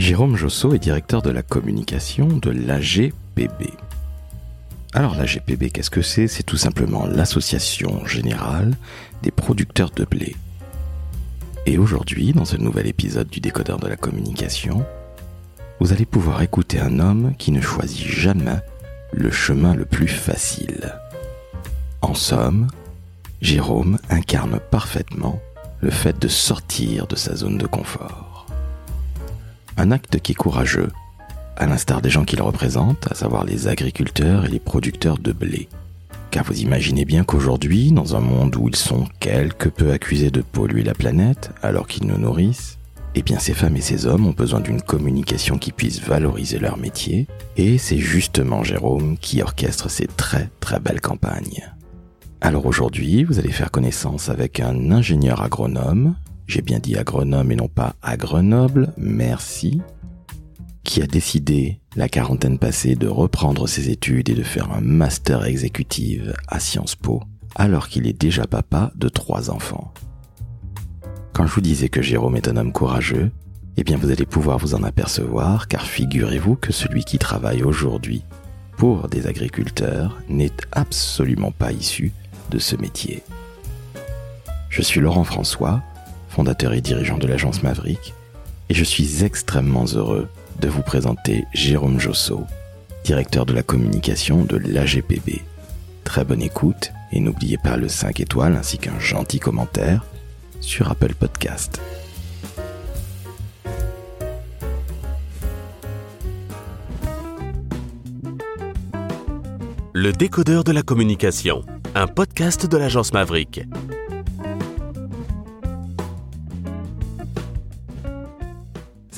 Jérôme Josso est directeur de la communication de l'AGPB. Alors l'AGPB, qu'est-ce que c'est? C'est tout simplement l'Association générale des producteurs de blé. Et aujourd'hui, dans ce nouvel épisode du décodeur de la communication, vous allez pouvoir écouter un homme qui ne choisit jamais le chemin le plus facile. En somme, Jérôme incarne parfaitement le fait de sortir de sa zone de confort. Un acte qui est courageux, à l'instar des gens qu'il représente, à savoir les agriculteurs et les producteurs de blé. Car vous imaginez bien qu'aujourd'hui, dans un monde où ils sont quelque peu accusés de polluer la planète alors qu'ils nous nourrissent, eh bien ces femmes et ces hommes ont besoin d'une communication qui puisse valoriser leur métier, et c'est justement Jérôme qui orchestre ces très très belles campagnes. Alors aujourd'hui, vous allez faire connaissance avec un ingénieur agronome, j'ai bien dit agronome et non pas à Grenoble, merci, qui a décidé, la quarantaine passée, de reprendre ses études et de faire un master exécutif à Sciences Po, alors qu'il est déjà papa de trois enfants. Quand je vous disais que Jérôme est un homme courageux, eh bien vous allez pouvoir vous en apercevoir, car figurez-vous que celui qui travaille aujourd'hui pour des agriculteurs n'est absolument pas issu de ce métier. Je suis Laurent François, fondateur et dirigeant de l'agence Maverick, et je suis extrêmement heureux de vous présenter Jérôme Josso, directeur de la communication de l'AGPB. Très bonne écoute et n'oubliez pas le 5 étoiles ainsi qu'un gentil commentaire sur Apple Podcast. Le décodeur de la communication, un podcast de l'agence Maverick.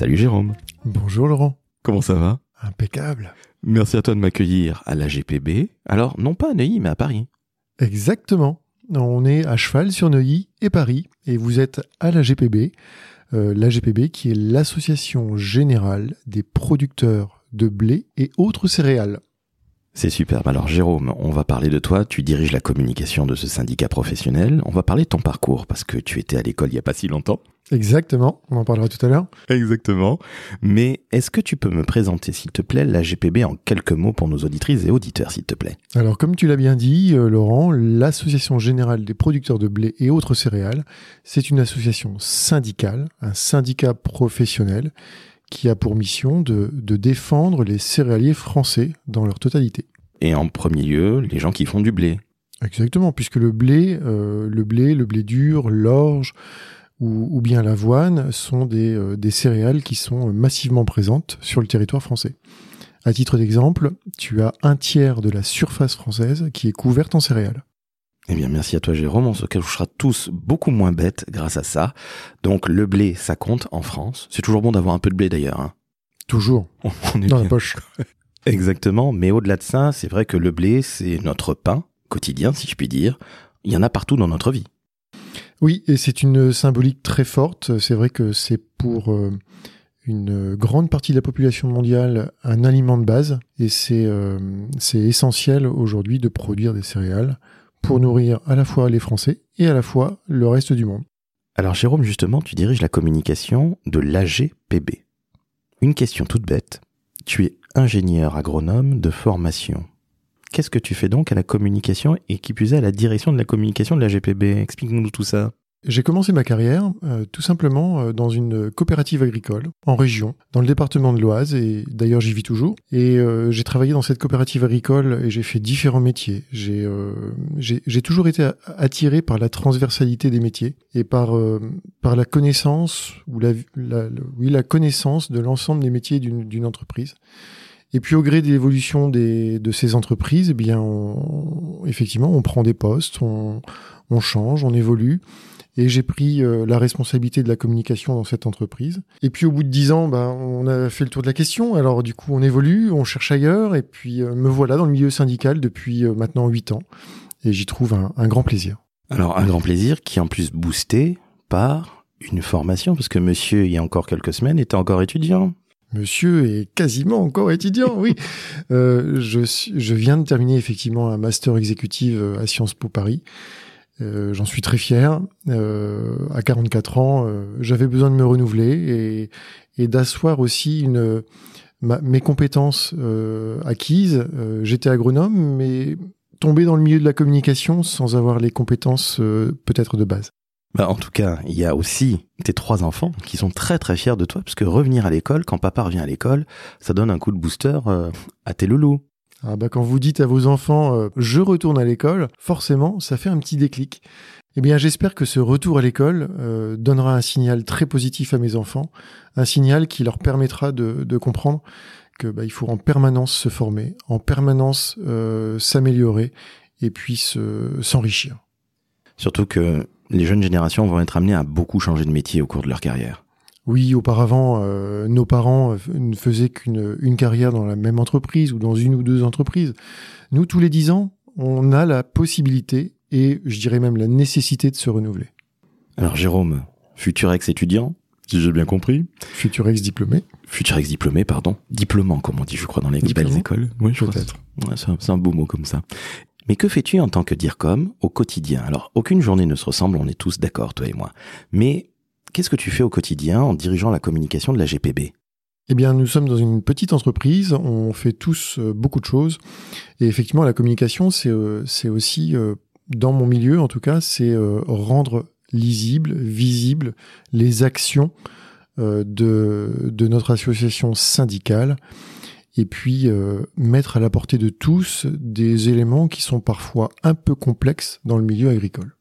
Salut Jérôme, Bonjour Laurent. comment ça va? Impeccable. Merci à toi de m'accueillir à l'AGPB. Alors, non pas à Neuilly, mais à Paris. Exactement. On est à cheval sur Neuilly et Paris et vous êtes à la GPB. Euh, la GPB qui est l'association générale des producteurs de blé et autres céréales. C'est superbe. Alors Jérôme, on va parler de toi. Tu diriges la communication de ce syndicat professionnel. On va parler de ton parcours parce que tu étais à l'école il n'y a pas si longtemps. Exactement. On en parlera tout à l'heure. Exactement. Mais est-ce que tu peux me présenter, s'il te plaît, la GPB en quelques mots pour nos auditrices et auditeurs, s'il te plaît? Alors comme tu l'as bien dit euh, Laurent, l'association générale des producteurs de blé et autres céréales, c'est une association syndicale, un syndicat professionnel qui a pour mission de, de défendre les céréaliers français dans leur totalité. Et en premier lieu, les gens qui font du blé. Exactement, puisque le blé, euh, le blé, le blé dur, l'orge ou, ou bien l'avoine sont des, euh, des céréales qui sont massivement présentes sur le territoire français. À titre d'exemple, tu as un tiers de la surface française qui est couverte en céréales. Eh bien, merci à toi, Jérôme. On se couchera tous beaucoup moins bêtes grâce à ça. Donc, le blé, ça compte en France. C'est toujours bon d'avoir un peu de blé d'ailleurs. hein. Toujours On est dans bien. la poche. Exactement. Mais au-delà de ça, c'est vrai que le blé, c'est notre pain quotidien, si je puis dire. Il y en a partout dans notre vie. Oui, et c'est une symbolique très forte. C'est vrai que c'est pour euh, une grande partie de la population mondiale un aliment de base, et c'est euh, c'est essentiel aujourd'hui de produire des céréales pour nourrir à la fois les Français et à la fois le reste du monde. Alors, Jérôme, justement, tu diriges la communication de l'AGPB. Une question toute bête. Tu es ingénieur agronome de formation. Qu'est-ce que tu fais donc à la communication et qui plus est à la direction de la communication de l'AGPB Explique-nous tout ça. J'ai commencé ma carrière euh, tout simplement euh, dans une coopérative agricole en région, dans le département de l'Oise, et d'ailleurs j'y vis toujours. Et euh, j'ai travaillé dans cette coopérative agricole et j'ai fait différents métiers. J'ai euh, j'ai toujours été attiré par la transversalité des métiers et par euh, par la connaissance ou la, la- oui la connaissance de l'ensemble des métiers d'une entreprise. Et puis au gré de l'évolution de ces entreprises, eh bien, on- effectivement, on prend des postes, on, on change, on évolue. Et j'ai pris euh, la responsabilité de la communication dans cette entreprise. Et puis au bout de dix ans, ben, on a fait le tour de la question. Alors du coup, on évolue, on cherche ailleurs. Et puis euh, me voilà dans le milieu syndical depuis euh, maintenant huit ans. Et j'y trouve un, un grand plaisir. Alors, un grand plaisir qui est en plus boosté par une formation, parce que monsieur, il y a encore quelques semaines, était encore étudiant. Monsieur est quasiment encore étudiant, oui. Je, je viens de terminer effectivement un master exécutif à Sciences Po Paris. Euh, J'en suis très fier. Euh, à 44 ans, euh, j'avais besoin de me renouveler et, d'asseoir aussi une, ma, mes compétences euh, acquises. J'étais agronome, mais tomber dans le milieu de la communication sans avoir les compétences peut-être de base. Bah, en tout cas, il y a aussi tes trois enfants qui sont très très fiers de toi, parce que revenir à l'école, quand papa revient à l'école, ça donne un coup de booster à tes loulous. Ah bah quand vous dites à vos enfants euh, je retourne à l'école, forcément ça fait un petit déclic. Eh bien j'espère que ce retour à l'école euh, donnera un signal très positif à mes enfants, un signal qui leur permettra de, de comprendre que bah, il faut en permanence se former, en permanence euh, s'améliorer et puis s'enrichir. Surtout que les jeunes générations vont être amenées à beaucoup changer de métier au cours de leur carrière. Oui, auparavant, euh, nos parents ne faisaient qu'une une carrière dans la même entreprise ou dans une ou deux entreprises. Nous, tous les dix ans, on a la possibilité et je dirais même la nécessité de se renouveler. Alors Jérôme, futur ex-étudiant, si j'ai bien compris. Futur ex-diplômé. Futur ex-diplômé, pardon. Diplômant, comme on dit, je crois, dans les belles écoles. Oui, peut-être. c'est un beau mot comme ça. Mais que fais-tu en tant que DIRCOM au quotidien? Alors, aucune journée ne se ressemble, on est tous d'accord, toi et moi. Mais Qu'est-ce que tu fais au quotidien en dirigeant la communication de la GPB eh bien, nous sommes dans une petite entreprise, on fait tous euh, beaucoup de choses. Et effectivement, la communication, c'est euh, aussi, euh, dans mon milieu en tout cas, c'est rendre lisible, visible les actions de, de notre association syndicale et puis mettre à la portée de tous des éléments qui sont parfois un peu complexes dans le milieu agricole.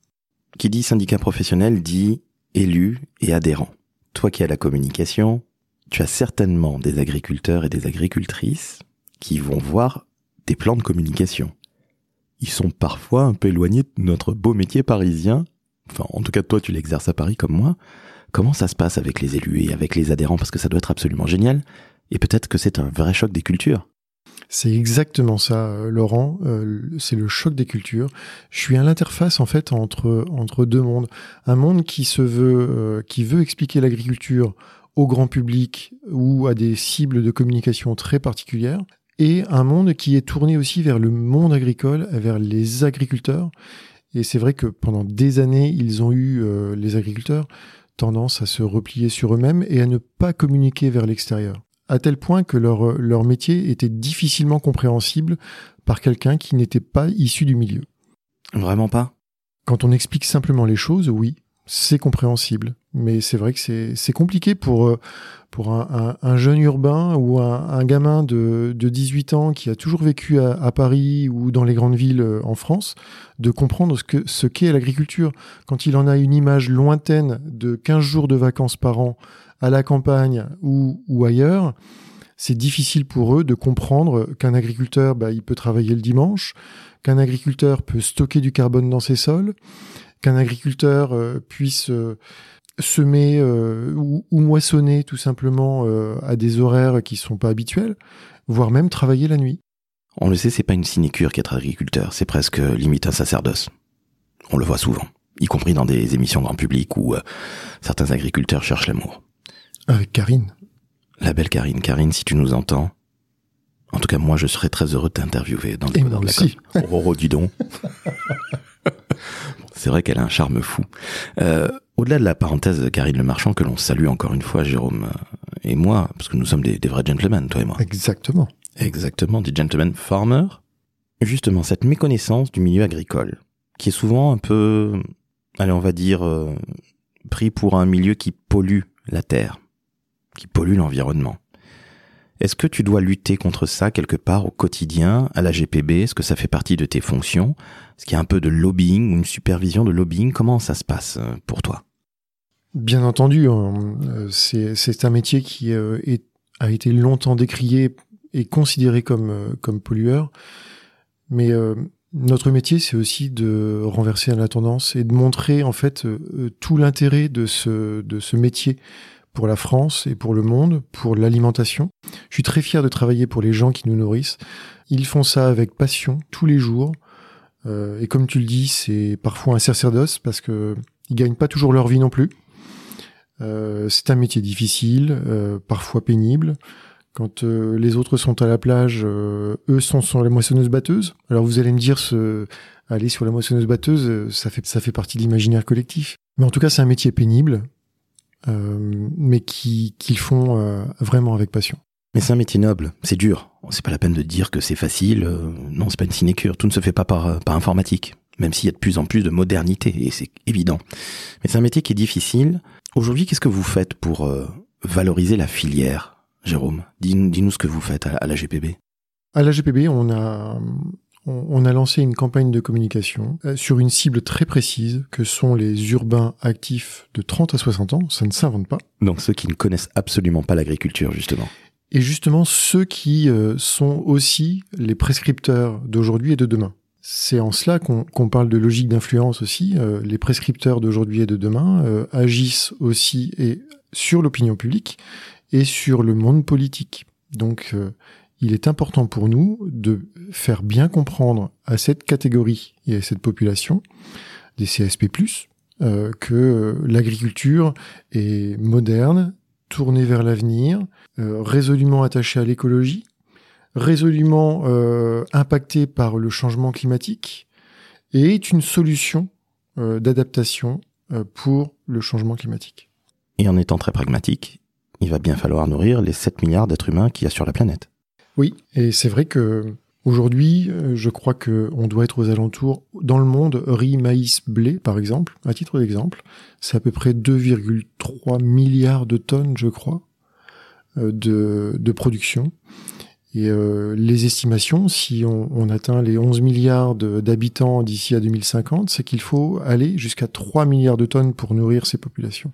Qui dit syndicat professionnel dit élus et adhérents. Toi qui as la communication, tu as certainement des agriculteurs et des agricultrices qui vont voir des plans de communication. Ils sont parfois un peu éloignés de notre beau métier parisien. Enfin, en tout cas, toi, tu l'exerces à Paris comme moi. Comment ça se passe avec les élus et avec les adhérents? Parce que ça doit être absolument génial. Et peut-être que c'est un vrai choc des cultures. C'est exactement ça, euh, Laurent. Euh, c'est le choc des cultures. Je suis à l'interface en fait entre entre deux mondes. Un monde qui se veut, euh, qui veut expliquer l'agriculture au grand public ou à des cibles de communication très particulières, et un monde qui est tourné aussi vers le monde agricole, vers les agriculteurs. Et c'est vrai que pendant des années, ils ont eu les agriculteurs tendance à se replier sur eux-mêmes et à ne pas communiquer vers l'extérieur à tel point que leur, leur métier était difficilement compréhensible par quelqu'un qui n'était pas issu du milieu. Vraiment pas? Quand on explique simplement les choses, oui, c'est compréhensible. Mais c'est vrai que c'est compliqué pour, euh, pour un, un, jeune urbain ou un, un, gamin de, de 18 ans qui a toujours vécu à, à, Paris ou dans les grandes villes euh, en France de comprendre ce qu'est ce qu'est l'agriculture. Quand il en a une image lointaine de 15 jours de vacances par an à la campagne ou, ailleurs, c'est difficile pour eux de comprendre qu'un agriculteur, bah, il peut travailler le dimanche, qu'un agriculteur peut stocker du carbone dans ses sols, qu'un agriculteur euh, puisse euh, semer euh, ou, moissonner tout simplement à des horaires qui sont pas habituels, voire même travailler la nuit. On le sait, c'est pas une sinécure qu'être agriculteur, c'est presque limite un sacerdoce. On le voit souvent, y compris dans des émissions grand public où certains agriculteurs cherchent l'amour. Avec Karine. La belle Karine. Karine, si tu nous entends, en tout cas, moi, je serais très heureux de t'interviewer dans le Et moi aussi. Oh, dis donc. C'est vrai qu'elle a un charme fou. Euh, au-delà de la parenthèse de Karine Le Marchand, que l'on salue encore une fois, Jérôme et moi, parce que nous sommes des, des vrais gentlemen, toi et moi. Exactement. Exactement, des gentlemen farmers. Justement, cette méconnaissance du milieu agricole, qui est souvent un peu, allez, on va dire, euh, pris pour un milieu qui pollue la terre qui polluent l'environnement. Est-ce que tu dois lutter contre ça quelque part au quotidien, à la GPB Est-ce que ça fait partie de tes fonctions? Est-ce qu'il y a un peu de lobbying ou une supervision de lobbying? Comment ça se passe euh, pour toi? Bien entendu, euh, c'est un métier qui euh, a été longtemps décrié et considéré comme, pollueur. Mais notre métier, c'est aussi de renverser la tendance et de montrer en fait tout l'intérêt de ce métier pour la France et pour le monde, pour l'alimentation. Je suis très fier de travailler pour les gens qui nous nourrissent. Ils font ça avec passion tous les jours. Euh, et comme tu le dis, c'est parfois un sacerdoce parce que ils gagnent pas toujours leur vie non plus. Euh, c'est un métier difficile, euh, parfois pénible. Quand les autres sont à la plage, eux sont sur les moissonneuses batteuses. Alors vous allez me dire ce, aller sur la moissonneuse batteuse, ça fait ça fait partie de l'imaginaire collectif. Mais en tout cas, c'est un métier pénible, mais qui qu'ils font vraiment avec passion. Mais c'est un métier noble, c'est dur. C'est pas la peine de dire que c'est facile. non, c'est pas une sinécure. Tout ne se fait pas par, par informatique même s'il y a de plus en plus de modernité, et c'est évident. Mais c'est un métier qui est difficile. Aujourd'hui, qu'est-ce que vous faites pour euh, valoriser la filière, Jérôme? Dis-nous ce que vous faites à, la GPB. À la GPB, on a, on, a lancé une campagne de communication euh, sur une cible très précise, que sont les urbains actifs de 30 à 60 ans. Ça ne s'invente pas. Donc ceux qui ne connaissent absolument pas l'agriculture, justement. Et justement, ceux qui euh, sont aussi les prescripteurs d'aujourd'hui et de demain. C'est en cela qu'on parle de logique d'influence aussi. Euh, les prescripteurs d'aujourd'hui et de demain euh, agissent aussi et sur l'opinion publique et sur le monde politique. Donc, euh, il est important pour nous de faire bien comprendre à cette catégorie et à cette population des CSP+, que l'agriculture est moderne, tournée vers l'avenir, résolument attachée à l'écologie, résolument euh, impacté par le changement climatique et est une solution euh, d'adaptation euh, pour le changement climatique. Et en étant très pragmatique, il va bien falloir nourrir les 7 milliards d'êtres humains qu'il y a sur la planète. Oui, et c'est vrai que aujourd'hui, je crois que on doit être aux alentours dans le monde riz, maïs, blé par exemple, à titre d'exemple, c'est à peu près 2,3 milliards de tonnes, je crois, de, de production. Et euh, les estimations, si on, on, atteint les 11 milliards d'habitants d'ici à 2050, c'est qu'il faut aller jusqu'à 3 milliards de tonnes pour nourrir ces populations.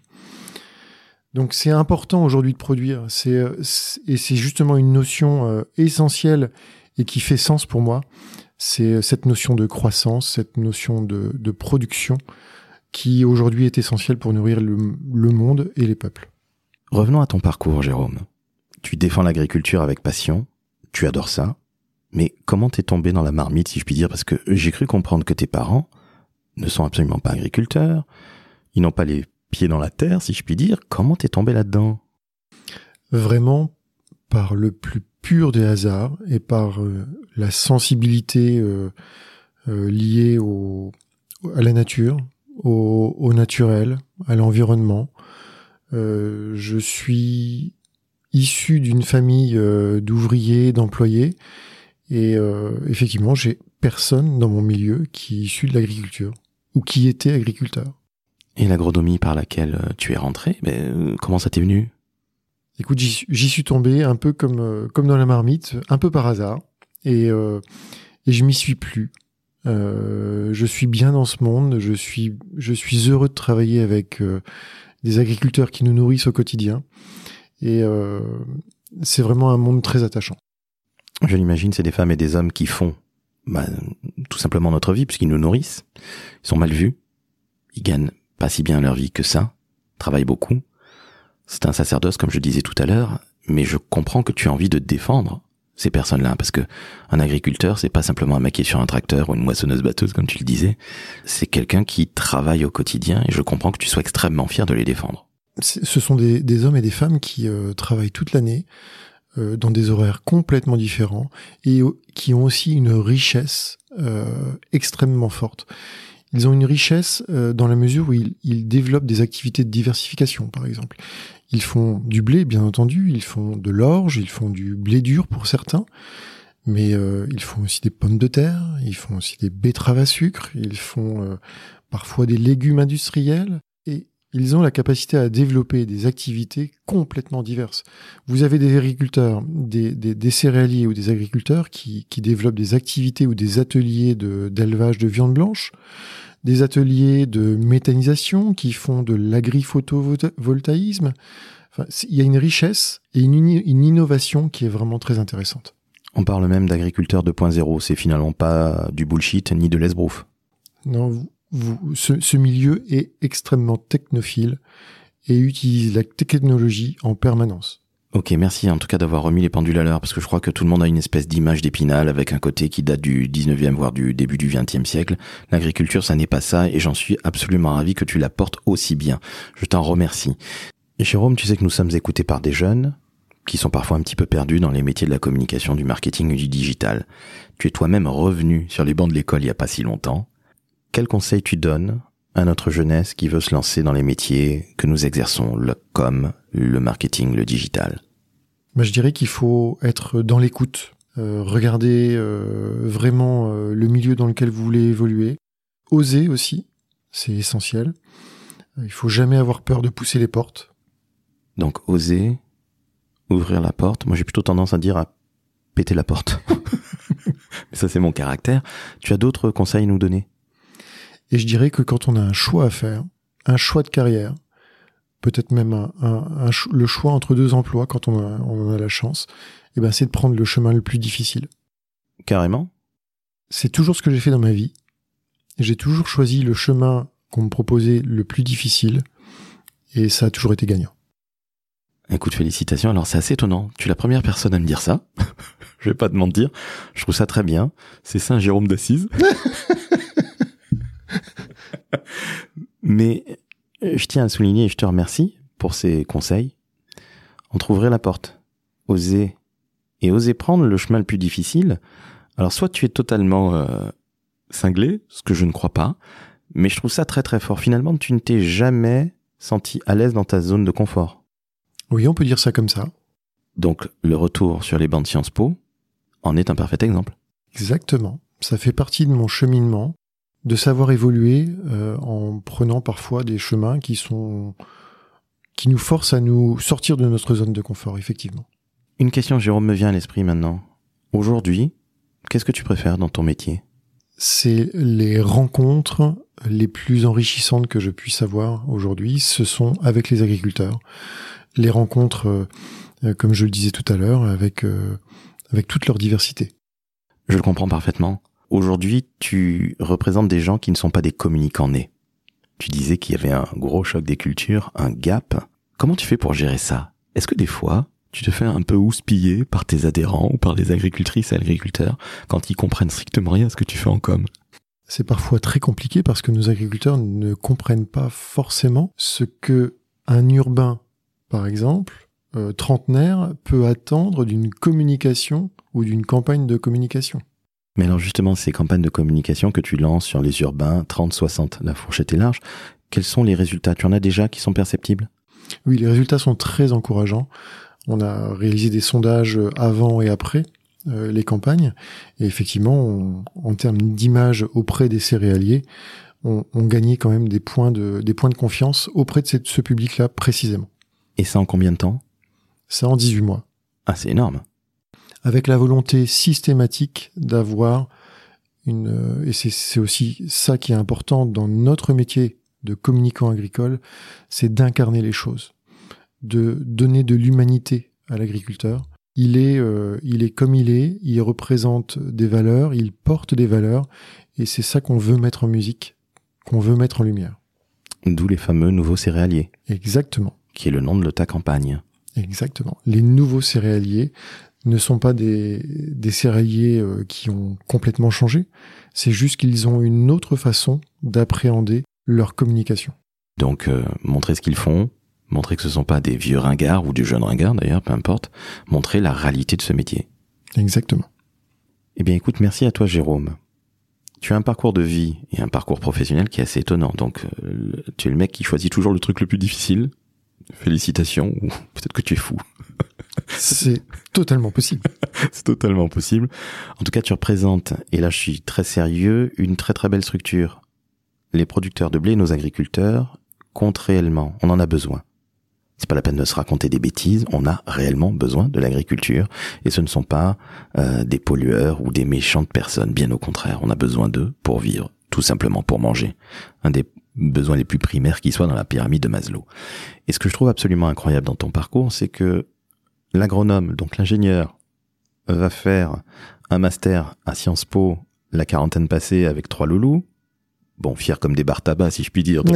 Donc c'est important aujourd'hui de produire. C'est euh, et c'est justement une notion euh, essentielle et qui fait sens pour moi. C'est cette notion de croissance, cette notion de, de production qui aujourd'hui est essentielle pour nourrir le, le monde et les peuples. Revenons à ton parcours, Jérôme. Tu défends l'agriculture avec passion, tu adores ça, mais comment t'es tombé dans la marmite, si je puis dire? Parce que j'ai cru comprendre que tes parents ne sont absolument pas agriculteurs, ils n'ont pas les pieds dans la terre, si je puis dire. Comment t'es tombé là-dedans? Vraiment par le plus pur des hasards et par euh, la sensibilité euh, euh, liée au, à la nature, au, au naturel, à l'environnement. je suis issu d'une famille d'ouvriers, d'employés. Et effectivement, j'ai personne dans mon milieu qui est issu de l'agriculture ou qui était agriculteur. Et l'agronomie par laquelle euh, tu es rentré, ben, comment ça t'est venu? Écoute, j'y suis tombé un peu comme comme dans la marmite, un peu par hasard, et et je m'y suis plus. je suis bien dans ce monde, je suis je suis heureux de travailler avec des agriculteurs qui nous nourrissent au quotidien. Et euh, c'est vraiment un monde très attachant. Je l'imagine, c'est des femmes et des hommes qui font bah, tout simplement notre vie, puisqu'ils nous nourrissent. Ils sont mal vus. Ils gagnent pas si bien leur vie que ça. Travaillent beaucoup. C'est un sacerdoce, comme je disais tout à l'heure, mais je comprends que tu as envie de défendre ces personnes-là, parce que un agriculteur, c'est pas simplement un mec qui est sur un tracteur ou une moissonneuse batteuse, comme tu le disais. C'est quelqu'un qui travaille au quotidien, et je comprends que tu sois extrêmement fier de les défendre ce sont des, hommes et des femmes qui euh, travaillent toute l'année euh, dans des horaires complètement différents et qui ont aussi une richesse euh, extrêmement forte. Ils ont une richesse dans la mesure où ils, développent des activités de diversification, par exemple. Ils font du blé, bien entendu, ils font de l'orge, ils font du blé dur pour certains, mais ils font aussi des pommes de terre, ils font aussi des betteraves à sucre, ils font parfois des légumes industriels, ils ont la capacité à développer des activités complètement diverses. Vous avez des agriculteurs, des, des, céréaliers ou des agriculteurs qui, qui, développent des activités ou des ateliers d'élevage de, viande blanche, des ateliers de méthanisation qui font de l'agri-photovoltaïsme. Enfin, il y a une richesse et une, une innovation qui est vraiment très intéressante. On parle même d'agriculteurs 2.0, c'est finalement pas du bullshit ni de l'esbrouf. Non, vous, ce, milieu est extrêmement technophile et utilise la technologie en permanence. Ok, merci en tout cas d'avoir remis les pendules à l'heure, parce que je crois que tout le monde a une espèce d'image d'épinal avec un côté qui date du 19e, voire du début du 20e siècle. L'agriculture, ça n'est pas ça, et j'en suis absolument ravi que tu la portes aussi bien. Je t'en remercie. Et Jérôme, tu sais que nous sommes écoutés par des jeunes, qui sont parfois un petit peu perdus dans les métiers de la communication, du marketing et du digital. Tu es toi-même revenu sur les bancs de l'école il n'y a pas si longtemps. Quel conseil tu donnes à notre jeunesse qui veut se lancer dans les métiers que nous exerçons, le com, le marketing, le digital? Bah, Je dirais qu'il faut être dans l'écoute, euh, regarder euh, vraiment euh, le milieu dans lequel vous voulez évoluer, oser aussi, c'est essentiel. Il faut jamais avoir peur de pousser les portes. Donc oser, ouvrir la porte. Moi, j'ai plutôt tendance à dire à péter la porte. Mais ça, c'est mon caractère. Tu as d'autres conseils à nous donner? Et je dirais que quand on a un choix à faire, un choix de carrière, peut-être même un, le choix entre deux emplois quand on, a, on en a la chance, eh ben, c'est de prendre le chemin le plus difficile. Carrément C'est toujours ce que j'ai fait dans ma vie. J'ai toujours choisi le chemin qu'on me proposait le plus difficile et ça a toujours été gagnant. Écoute, félicitations. Alors c'est assez étonnant. Tu es la première personne à me dire ça. je vais pas te mentir. Je trouve ça très bien. C'est Saint Jérôme d'Assise. Mais je tiens à souligner et je te remercie pour ces conseils. Entre ouvrir la porte, oser et oser prendre le chemin le plus difficile. Alors soit tu es totalement euh, cinglé, ce que je ne crois pas, mais je trouve ça très très fort. Finalement, tu ne t'es jamais senti à l'aise dans ta zone de confort. Oui, on peut dire ça comme ça. Donc le retour sur les bancs de Sciences Po en est un parfait exemple. Exactement. Ça fait partie de mon cheminement de savoir évoluer euh, en prenant parfois des chemins qui sont qui nous forcent à nous sortir de notre zone de confort, effectivement. Une question, Jérôme, me vient à l'esprit maintenant. Aujourd'hui, qu'est-ce que tu préfères dans ton métier? C'est les rencontres les plus enrichissantes que je puisse avoir aujourd'hui, ce sont avec les agriculteurs les rencontres, euh, comme je le disais tout à l'heure, avec, euh, avec toute leur diversité. Je le comprends parfaitement. Aujourd'hui, tu représentes des gens qui ne sont pas des communicants nés. Tu disais qu'il y avait un gros choc des cultures, un gap. Comment tu fais pour gérer ça? Est-ce que des fois, tu te fais un peu houspiller par tes adhérents ou par les agricultrices et agriculteurs quand ils comprennent strictement rien à ce que tu fais en com? C'est parfois très compliqué parce que nos agriculteurs ne comprennent pas forcément ce que un urbain par exemple, euh, trentenaire peut attendre d'une communication ou d'une campagne de communication. Mais alors justement, ces campagnes de communication que tu lances sur les urbains 30-60, la fourchette est large, quels sont les résultats? Tu en as déjà qui sont perceptibles? Oui, les résultats sont très encourageants. On a réalisé des sondages avant et après euh, les campagnes, et effectivement, en termes d'image auprès des céréaliers, on, on, gagnait quand même des points de, des points de confiance auprès de ce public-là précisément. Et ça en combien de temps? Ça en 18 mois. Ah, c'est énorme. Avec la volonté systématique d'avoir une... Euh, et c'est aussi ça qui est important dans notre métier de communicant agricole, c'est d'incarner les choses, de donner de l'humanité à l'agriculteur. Il est, euh, il est comme il est, il représente des valeurs, il porte des valeurs, et c'est ça qu'on veut mettre en musique, qu'on veut mettre en lumière. D'où les fameux nouveaux céréaliers. Exactement qui est le nom de ta campagne. Exactement. Les nouveaux céréaliers ne sont pas des, des euh, qui ont complètement changé, c'est juste qu'ils ont une autre façon d'appréhender leur communication. Donc euh, montrer ce qu'ils font, montrer que ce ne sont pas des vieux ringards ou des jeunes ringards d'ailleurs, peu importe, montrer la réalité de ce métier. Exactement. Eh bien écoute, merci à toi Jérôme. Tu as un parcours de vie et un parcours professionnel qui est assez étonnant. Donc euh, tu es le mec qui choisit toujours le truc le plus difficile, félicitations, ou peut-être que tu es fou. C'est totalement possible. C'est totalement possible. En tout cas, tu représentes, et là je suis très sérieux, une très très belle structure. Les producteurs de blé, nos agriculteurs, comptent réellement. On en a besoin. C'est pas la peine de se raconter des bêtises. On a réellement besoin de l'agriculture, et ce ne sont pas euh, des pollueurs ou des méchantes personnes. Bien au contraire, on a besoin d'eux pour vivre, tout simplement pour manger. Un des besoins les plus primaires qui soient dans la pyramide de Maslow. Et ce que je trouve absolument incroyable dans ton parcours, c'est que l'agronome, donc l'ingénieur, va faire un master à Sciences Po la quarantaine passée avec trois loulous. Bon, fier comme des barres tabac, si je puis dire.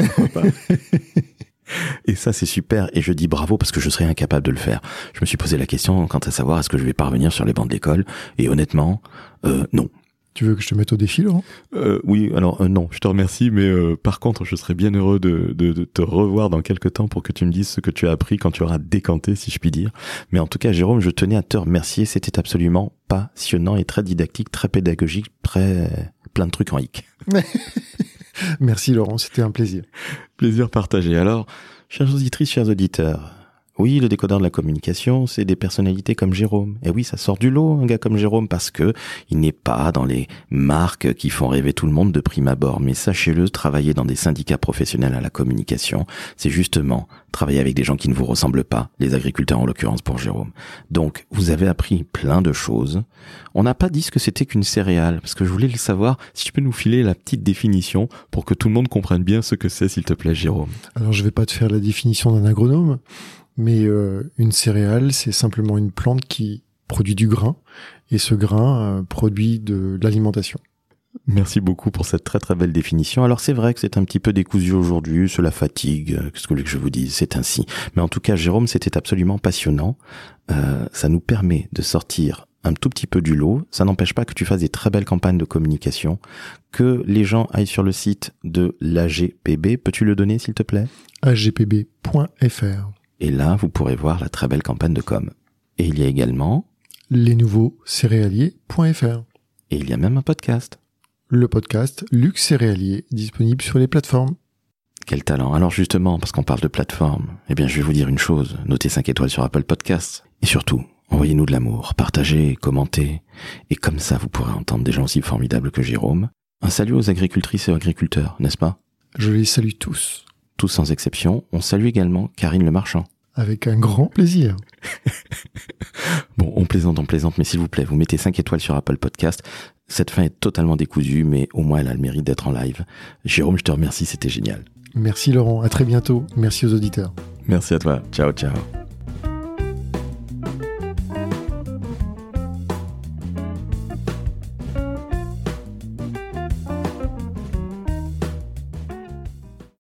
Et ça, c'est super. Et je dis bravo parce que je serais incapable de le faire. Je me suis posé la question quant à savoir est-ce que je vais parvenir sur les bancs de l'école? Et honnêtement, euh, non. Tu veux que je te mette au défi, Laurent? Euh, Oui, alors euh, non, je te remercie, mais euh, par contre, je serais bien heureux de, de, de, te revoir dans quelques temps pour que tu me dises ce que tu as appris quand tu auras décanté, si je puis dire. Mais en tout cas, Jérôme, je tenais à te remercier. C'était absolument passionnant et très didactique, très pédagogique, très plein de trucs en hic. Merci, Laurent, c'était un plaisir. Plaisir partagé. Alors, chers auditrices, chers auditeurs, oui, le décodeur de la communication, c'est des personnalités comme Jérôme. Et oui, ça sort du lot, un gars comme Jérôme, parce que il n'est pas dans les marques qui font rêver tout le monde de prime abord. Mais sachez-le, travailler dans des syndicats professionnels à la communication, c'est justement travailler avec des gens qui ne vous ressemblent pas, les agriculteurs en l'occurrence pour Jérôme. Donc, vous avez appris plein de choses. On n'a pas dit ce que c'était qu'une céréale, parce que je voulais le savoir. Si tu peux nous filer la petite définition pour que tout le monde comprenne bien ce que c'est, s'il te plaît, Jérôme. Alors, je vais pas te faire la définition d'un agronome. Mais euh, une céréale, c'est simplement une plante qui produit du grain, et ce grain euh, produit de, l'alimentation. Merci beaucoup pour cette très très belle définition. Alors c'est vrai que c'est un petit peu décousu aujourd'hui, cela fatigue, euh, qu'est-ce que je vous dise, c'est ainsi. Mais en tout cas, Jérôme, c'était absolument passionnant. Euh, ça nous permet de sortir un tout petit peu du lot. Ça n'empêche pas que tu fasses des très belles campagnes de communication, que les gens aillent sur le site de l'AGPB. Peux-tu le donner, s'il te plaît? Agpb.fr. Et là, vous pourrez voir la très belle campagne de com. Et il y a également les nouveaux céréaliers.fr. Et il y a même un podcast. Le podcast Luxe Céréalier, disponible sur les plateformes. Quel talent. Alors justement, parce qu'on parle de plateforme, eh bien je vais vous dire une chose. Notez 5 étoiles sur Apple Podcasts. Et surtout, envoyez-nous de l'amour, partagez, commentez. Et comme ça, vous pourrez entendre des gens aussi formidables que Jérôme. Un salut aux agricultrices et aux agriculteurs, n'est-ce pas? Je les salue tous. Tous sans exception. On salue également Karine Le Marchand. Avec un grand plaisir. bon, on plaisante, on plaisante, mais s'il vous plaît, vous mettez 5 étoiles sur Apple Podcast. Cette fin est totalement décousue, mais au moins elle a le mérite d'être en live. Jérôme, je te remercie, c'était génial. Merci Laurent, à très bientôt. Merci aux auditeurs. Merci à toi. Ciao, ciao.